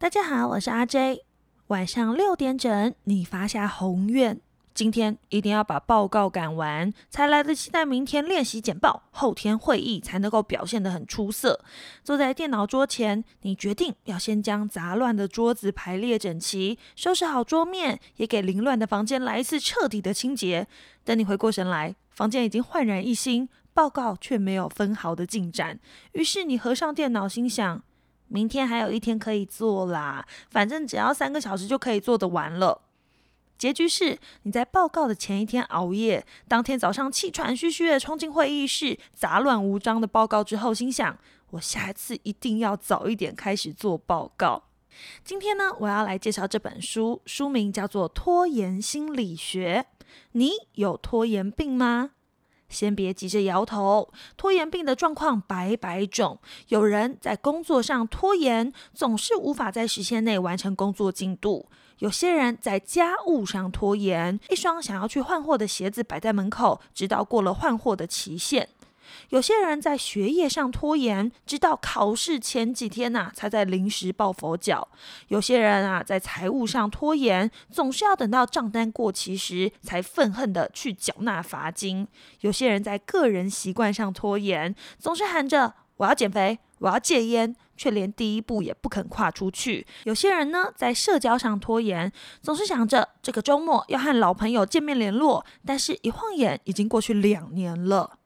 大家好，我是阿 J。晚上六点整，你发下宏愿，今天一定要把报告赶完，才来得及在明天练习简报，后天会议才能够表现得很出色。坐在电脑桌前，你决定要先将杂乱的桌子排列整齐，收拾好桌面，也给凌乱的房间来一次彻底的清洁。等你回过神来，房间已经焕然一新，报告却没有分毫的进展。于是你合上电脑，心想。明天还有一天可以做啦，反正只要三个小时就可以做得完了。结局是你在报告的前一天熬夜，当天早上气喘吁吁的冲进会议室，杂乱无章的报告之后，心想我下一次一定要早一点开始做报告。今天呢，我要来介绍这本书，书名叫做《拖延心理学》。你有拖延病吗？先别急着摇头，拖延病的状况百百种。有人在工作上拖延，总是无法在时限内完成工作进度；有些人在家务上拖延，一双想要去换货的鞋子摆在门口，直到过了换货的期限。有些人在学业上拖延，直到考试前几天呐，才在临时抱佛脚；有些人啊，在财务上拖延，总是要等到账单过期时，才愤恨的去缴纳罚金；有些人在个人习惯上拖延，总是喊着我要减肥，我要戒烟，却连第一步也不肯跨出去；有些人呢，在社交上拖延，总是想着这个周末要和老朋友见面联络，但是一晃眼已经过去两年了。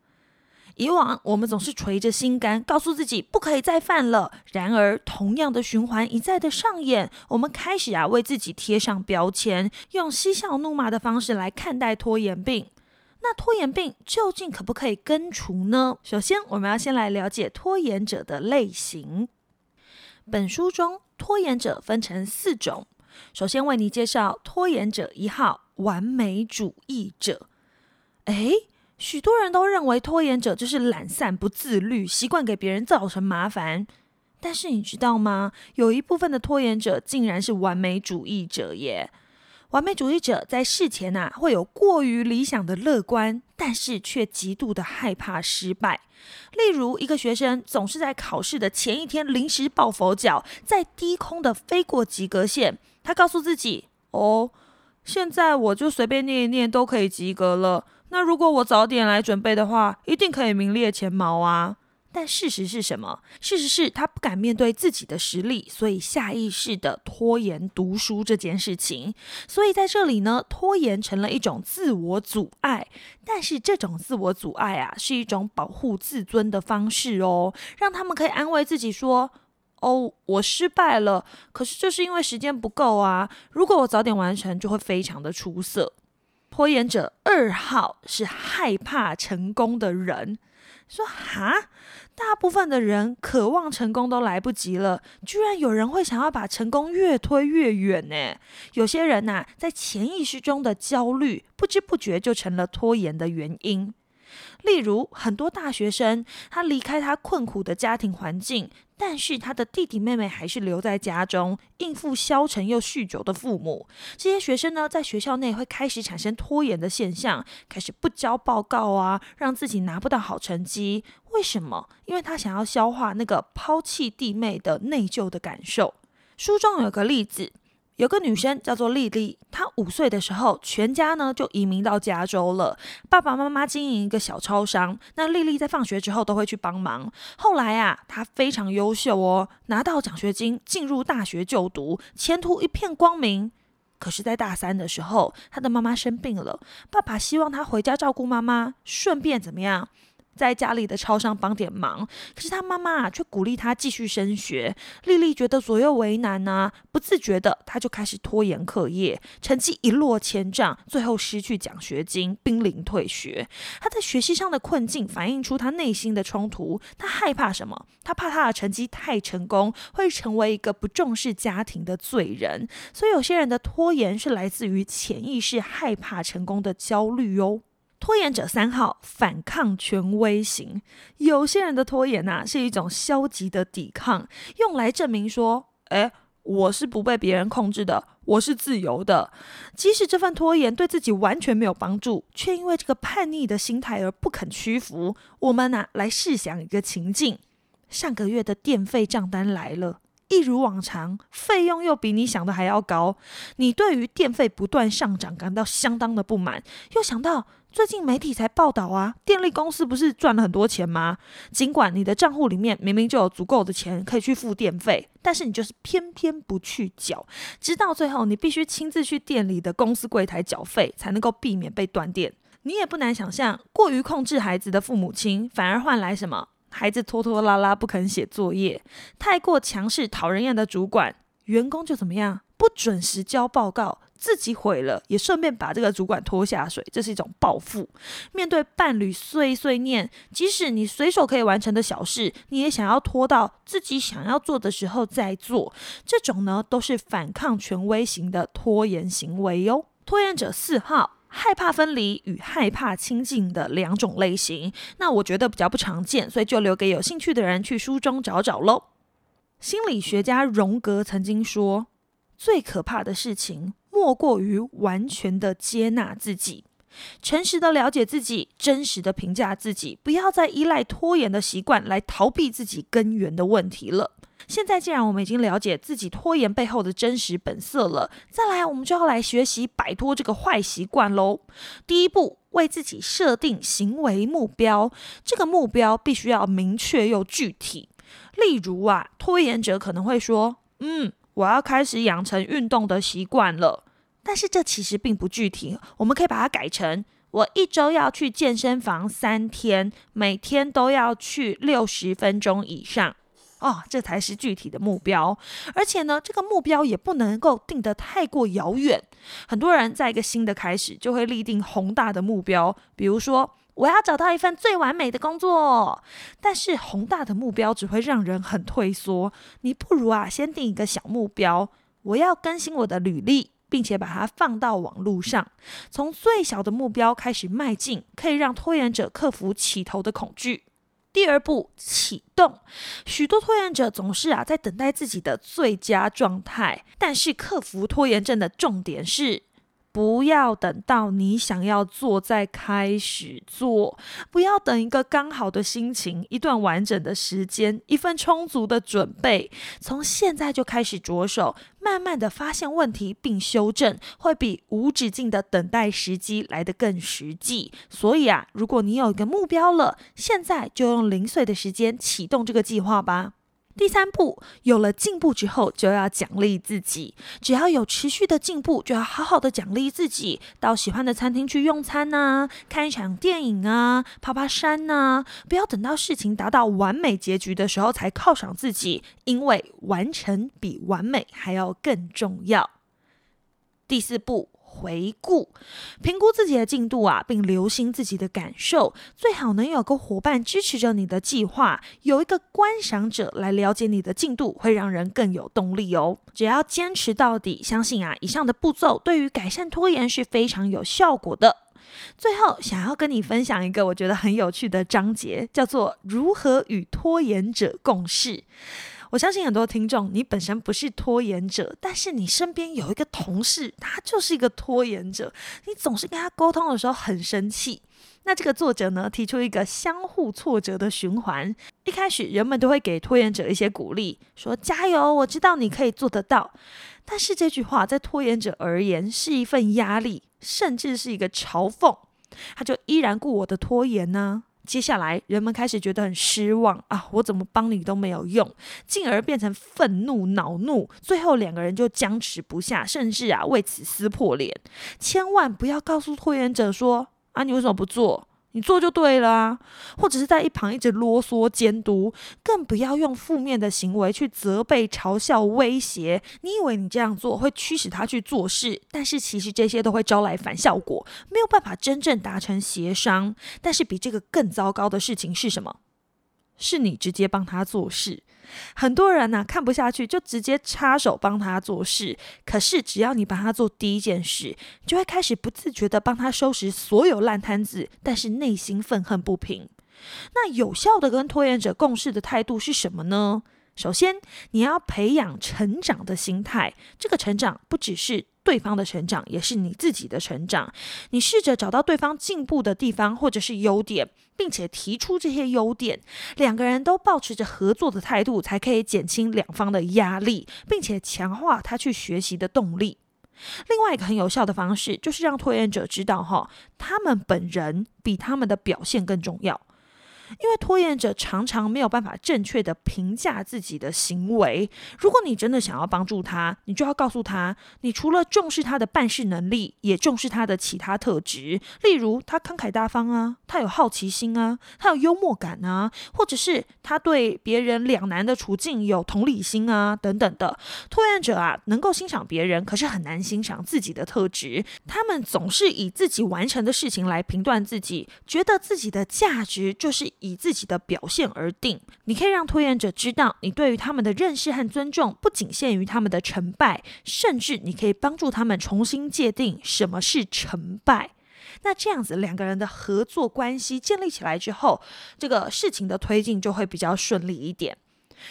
以往我们总是垂着心肝，告诉自己不可以再犯了。然而，同样的循环一再的上演，我们开始啊为自己贴上标签，用嬉笑怒骂的方式来看待拖延病。那拖延病究竟可不可以根除呢？首先，我们要先来了解拖延者的类型。本书中，拖延者分成四种。首先为你介绍拖延者一号：完美主义者。诶。许多人都认为拖延者就是懒散、不自律，习惯给别人造成麻烦。但是你知道吗？有一部分的拖延者竟然是完美主义者耶！完美主义者在事前呐会有过于理想的乐观，但是却极度的害怕失败。例如，一个学生总是在考试的前一天临时抱佛脚，在低空的飞过及格线。他告诉自己：“哦，现在我就随便念一念都可以及格了。”那如果我早点来准备的话，一定可以名列前茅啊！但事实是什么？事实是他不敢面对自己的实力，所以下意识的拖延读书这件事情。所以在这里呢，拖延成了一种自我阻碍。但是这种自我阻碍啊，是一种保护自尊的方式哦，让他们可以安慰自己说：“哦，我失败了，可是就是因为时间不够啊！如果我早点完成，就会非常的出色。”拖延者二号是害怕成功的人，说哈，大部分的人渴望成功都来不及了，居然有人会想要把成功越推越远呢？有些人呐，在潜意识中的焦虑，不知不觉就成了拖延的原因。例如，很多大学生，他离开他困苦的家庭环境，但是他的弟弟妹妹还是留在家中应付消沉又酗酒的父母。这些学生呢，在学校内会开始产生拖延的现象，开始不交报告啊，让自己拿不到好成绩。为什么？因为他想要消化那个抛弃弟妹的内疚的感受。书中有个例子。有个女生叫做丽丽，她五岁的时候，全家呢就移民到加州了。爸爸妈妈经营一个小超商，那丽丽在放学之后都会去帮忙。后来啊，她非常优秀哦，拿到奖学金，进入大学就读，前途一片光明。可是，在大三的时候，她的妈妈生病了，爸爸希望她回家照顾妈妈，顺便怎么样？在家里的超商帮点忙，可是他妈妈却鼓励他继续升学。丽丽觉得左右为难啊，不自觉的，她就开始拖延课业，成绩一落千丈，最后失去奖学金，濒临退学。她在学习上的困境，反映出她内心的冲突。她害怕什么？她怕她的成绩太成功，会成为一个不重视家庭的罪人。所以，有些人的拖延是来自于潜意识害怕成功的焦虑哟。拖延者三号反抗权威型，有些人的拖延呐是一种消极的抵抗，用来证明说，哎，我是不被别人控制的，我是自由的。即使这份拖延对自己完全没有帮助，却因为这个叛逆的心态而不肯屈服。我们呐来试想一个情境：上个月的电费账单来了。一如往常，费用又比你想的还要高。你对于电费不断上涨感到相当的不满，又想到最近媒体才报道啊，电力公司不是赚了很多钱吗？尽管你的账户里面明明就有足够的钱可以去付电费，但是你就是偏偏不去缴，直到最后你必须亲自去店里的公司柜台缴费，才能够避免被断电。你也不难想象，过于控制孩子的父母亲，反而换来什么？孩子拖拖拉拉不肯写作业，太过强势讨人厌的主管，员工就怎么样？不准时交报告，自己毁了，也顺便把这个主管拖下水，这是一种报复。面对伴侣碎碎念，即使你随手可以完成的小事，你也想要拖到自己想要做的时候再做，这种呢，都是反抗权威型的拖延行为哟。拖延者四号。害怕分离与害怕亲近的两种类型，那我觉得比较不常见，所以就留给有兴趣的人去书中找找喽。心理学家荣格曾经说：“最可怕的事情，莫过于完全的接纳自己，诚实的了解自己，真实的评价自己，不要再依赖拖延的习惯来逃避自己根源的问题了。”现在既然我们已经了解自己拖延背后的真实本色了，再来我们就要来学习摆脱这个坏习惯喽。第一步，为自己设定行为目标，这个目标必须要明确又具体。例如啊，拖延者可能会说：“嗯，我要开始养成运动的习惯了。”但是这其实并不具体，我们可以把它改成：“我一周要去健身房三天，每天都要去六十分钟以上。”哦，这才是具体的目标，而且呢，这个目标也不能够定得太过遥远。很多人在一个新的开始就会立定宏大的目标，比如说我要找到一份最完美的工作。但是宏大的目标只会让人很退缩，你不如啊，先定一个小目标，我要更新我的履历，并且把它放到网络上，从最小的目标开始迈进，可以让拖延者克服起头的恐惧。第二步启动，许多拖延者总是啊在等待自己的最佳状态，但是克服拖延症的重点是。不要等到你想要做再开始做，不要等一个刚好的心情、一段完整的时间、一份充足的准备，从现在就开始着手，慢慢的发现问题并修正，会比无止境的等待时机来得更实际。所以啊，如果你有一个目标了，现在就用零碎的时间启动这个计划吧。第三步，有了进步之后，就要奖励自己。只要有持续的进步，就要好好的奖励自己。到喜欢的餐厅去用餐呐，看一场电影啊，爬爬山呐。不要等到事情达到完美结局的时候才犒赏自己，因为完成比完美还要更重要。第四步。回顾、评估自己的进度啊，并留心自己的感受，最好能有个伙伴支持着你的计划，有一个观赏者来了解你的进度，会让人更有动力哦。只要坚持到底，相信啊，以上的步骤对于改善拖延是非常有效果的。最后，想要跟你分享一个我觉得很有趣的章节，叫做“如何与拖延者共事”。我相信很多听众，你本身不是拖延者，但是你身边有一个同事，他就是一个拖延者。你总是跟他沟通的时候很生气。那这个作者呢，提出一个相互挫折的循环。一开始，人们都会给拖延者一些鼓励，说加油，我知道你可以做得到。但是这句话在拖延者而言是一份压力，甚至是一个嘲讽。他就依然顾我的拖延呢？接下来，人们开始觉得很失望啊！我怎么帮你都没有用，进而变成愤怒、恼怒，最后两个人就僵持不下，甚至啊为此撕破脸。千万不要告诉拖延者说啊，你为什么不做？你做就对了啊，或者是在一旁一直啰嗦监督，更不要用负面的行为去责备、嘲笑、威胁。你以为你这样做会驱使他去做事，但是其实这些都会招来反效果，没有办法真正达成协商。但是比这个更糟糕的事情是什么？是你直接帮他做事。很多人呢看不下去，就直接插手帮他做事。可是只要你帮他做第一件事，就会开始不自觉的帮他收拾所有烂摊子，但是内心愤恨不平。那有效的跟拖延者共事的态度是什么呢？首先，你要培养成长的心态。这个成长不只是对方的成长，也是你自己的成长。你试着找到对方进步的地方或者是优点，并且提出这些优点。两个人都保持着合作的态度，才可以减轻两方的压力，并且强化他去学习的动力。另外一个很有效的方式，就是让拖延者知道，哈，他们本人比他们的表现更重要。因为拖延者常常没有办法正确的评价自己的行为。如果你真的想要帮助他，你就要告诉他，你除了重视他的办事能力，也重视他的其他特质，例如他慷慨大方啊，他有好奇心啊，他有幽默感啊，或者是他对别人两难的处境有同理心啊，等等的。拖延者啊，能够欣赏别人，可是很难欣赏自己的特质。他们总是以自己完成的事情来评断自己，觉得自己的价值就是。以自己的表现而定，你可以让拖延者知道，你对于他们的认识和尊重不仅限于他们的成败，甚至你可以帮助他们重新界定什么是成败。那这样子，两个人的合作关系建立起来之后，这个事情的推进就会比较顺利一点。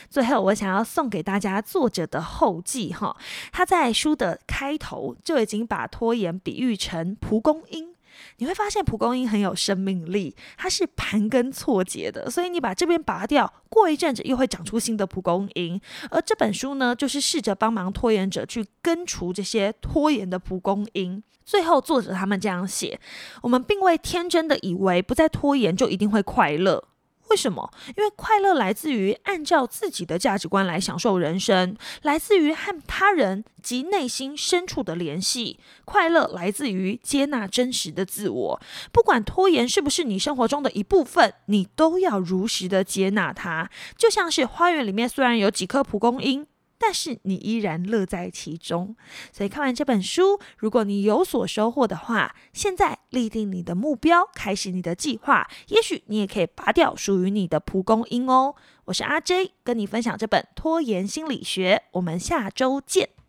最后，我想要送给大家作者的后记哈，他在书的开头就已经把拖延比喻成蒲公英。你会发现蒲公英很有生命力，它是盘根错节的，所以你把这边拔掉，过一阵子又会长出新的蒲公英。而这本书呢，就是试着帮忙拖延者去根除这些拖延的蒲公英。最后，作者他们这样写：我们并未天真的以为不再拖延就一定会快乐。为什么？因为快乐来自于按照自己的价值观来享受人生，来自于和他人及内心深处的联系。快乐来自于接纳真实的自我。不管拖延是不是你生活中的一部分，你都要如实的接纳它。就像是花园里面虽然有几颗蒲公英。但是你依然乐在其中，所以看完这本书，如果你有所收获的话，现在立定你的目标，开始你的计划，也许你也可以拔掉属于你的蒲公英哦。我是阿 J，跟你分享这本拖延心理学，我们下周见。